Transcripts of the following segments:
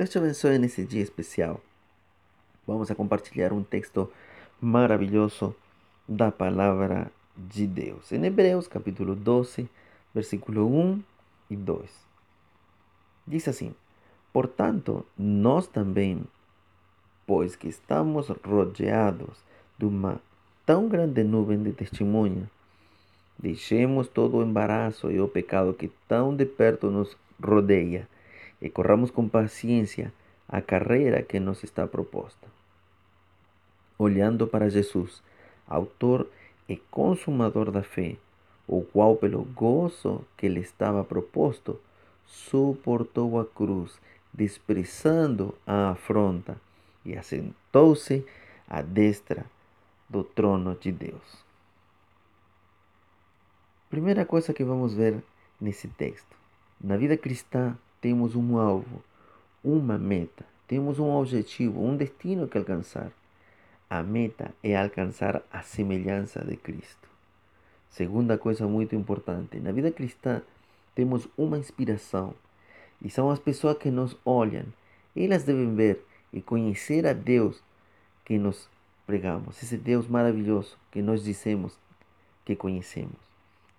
Deus te abençoe nesse dia especial. Vamos a compartilhar um texto maravilhoso da palavra de Deus. Em Hebreus, capítulo 12, versículo 1 e 2. Diz assim: Portanto, nós também, pois que estamos rodeados de uma tão grande nuvem de testemunha, deixemos todo o embaraço e o pecado que tão de perto nos rodeia e corramos com paciência a carreira que nos está proposta. Olhando para Jesus, autor e consumador da fé, o qual, pelo gozo que lhe estava proposto, suportou a cruz, desprezando a afronta, e assentou-se à destra do trono de Deus. Primeira coisa que vamos ver nesse texto. Na vida cristã, temos um alvo, uma meta, temos um objetivo, um destino que alcançar. A meta é alcançar a semelhança de Cristo. Segunda coisa muito importante, na vida cristã temos uma inspiração e são as pessoas que nos olham. Elas devem ver e conhecer a Deus que nos pregamos, esse Deus maravilhoso que nós dizemos que conhecemos.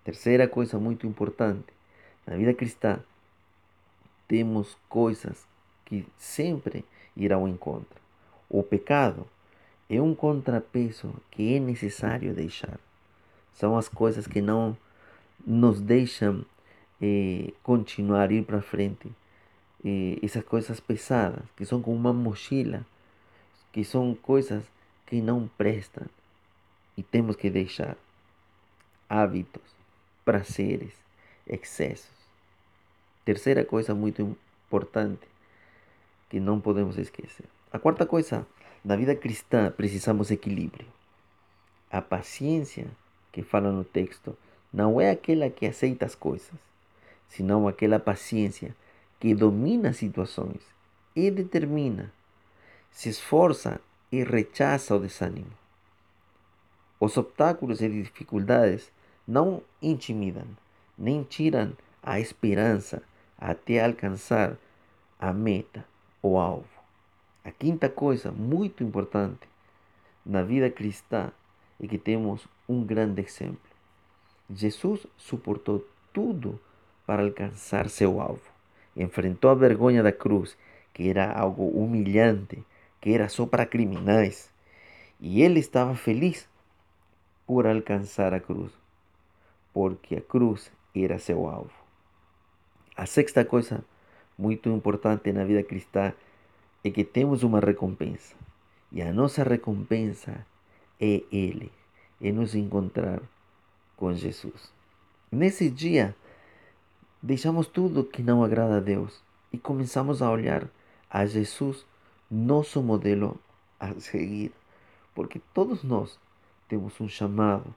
Terceira coisa muito importante, na vida cristã temos coisas que sempre irão ao encontro. O pecado é um contrapeso que é necessário deixar. São as coisas que não nos deixam eh, continuar, ir para frente. Eh, essas coisas pesadas, que são como uma mochila, que são coisas que não prestam e temos que deixar. Hábitos, prazeres, excessos. Terceira coisa muito importante que não podemos esquecer. A quarta coisa, na vida cristã precisamos equilíbrio. A paciência que fala no texto não é aquela que aceita as coisas, senão aquela paciência que domina as situações e determina, se esforça e rechaça o desânimo. Os obstáculos e dificuldades não intimidam, nem tiram a esperança até alcançar a meta, o alvo. A quinta coisa muito importante na vida cristã é que temos um grande exemplo. Jesus suportou tudo para alcançar seu alvo. Enfrentou a vergonha da cruz, que era algo humilhante, que era só para criminais. E ele estava feliz por alcançar a cruz, porque a cruz era seu alvo. A sexta coisa muito importante na vida cristã é que temos uma recompensa. E a nossa recompensa é Ele, é nos encontrar com Jesus. Nesse dia, deixamos tudo que não agrada a Deus e começamos a olhar a Jesus, nosso modelo a seguir, porque todos nós temos um chamado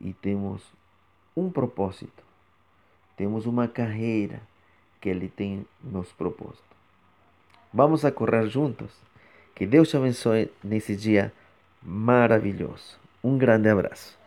e temos um propósito, temos uma carreira que Ele tem nos proposto. Vamos a correr juntos. Que Deus te abençoe nesse dia maravilhoso. Um grande abraço.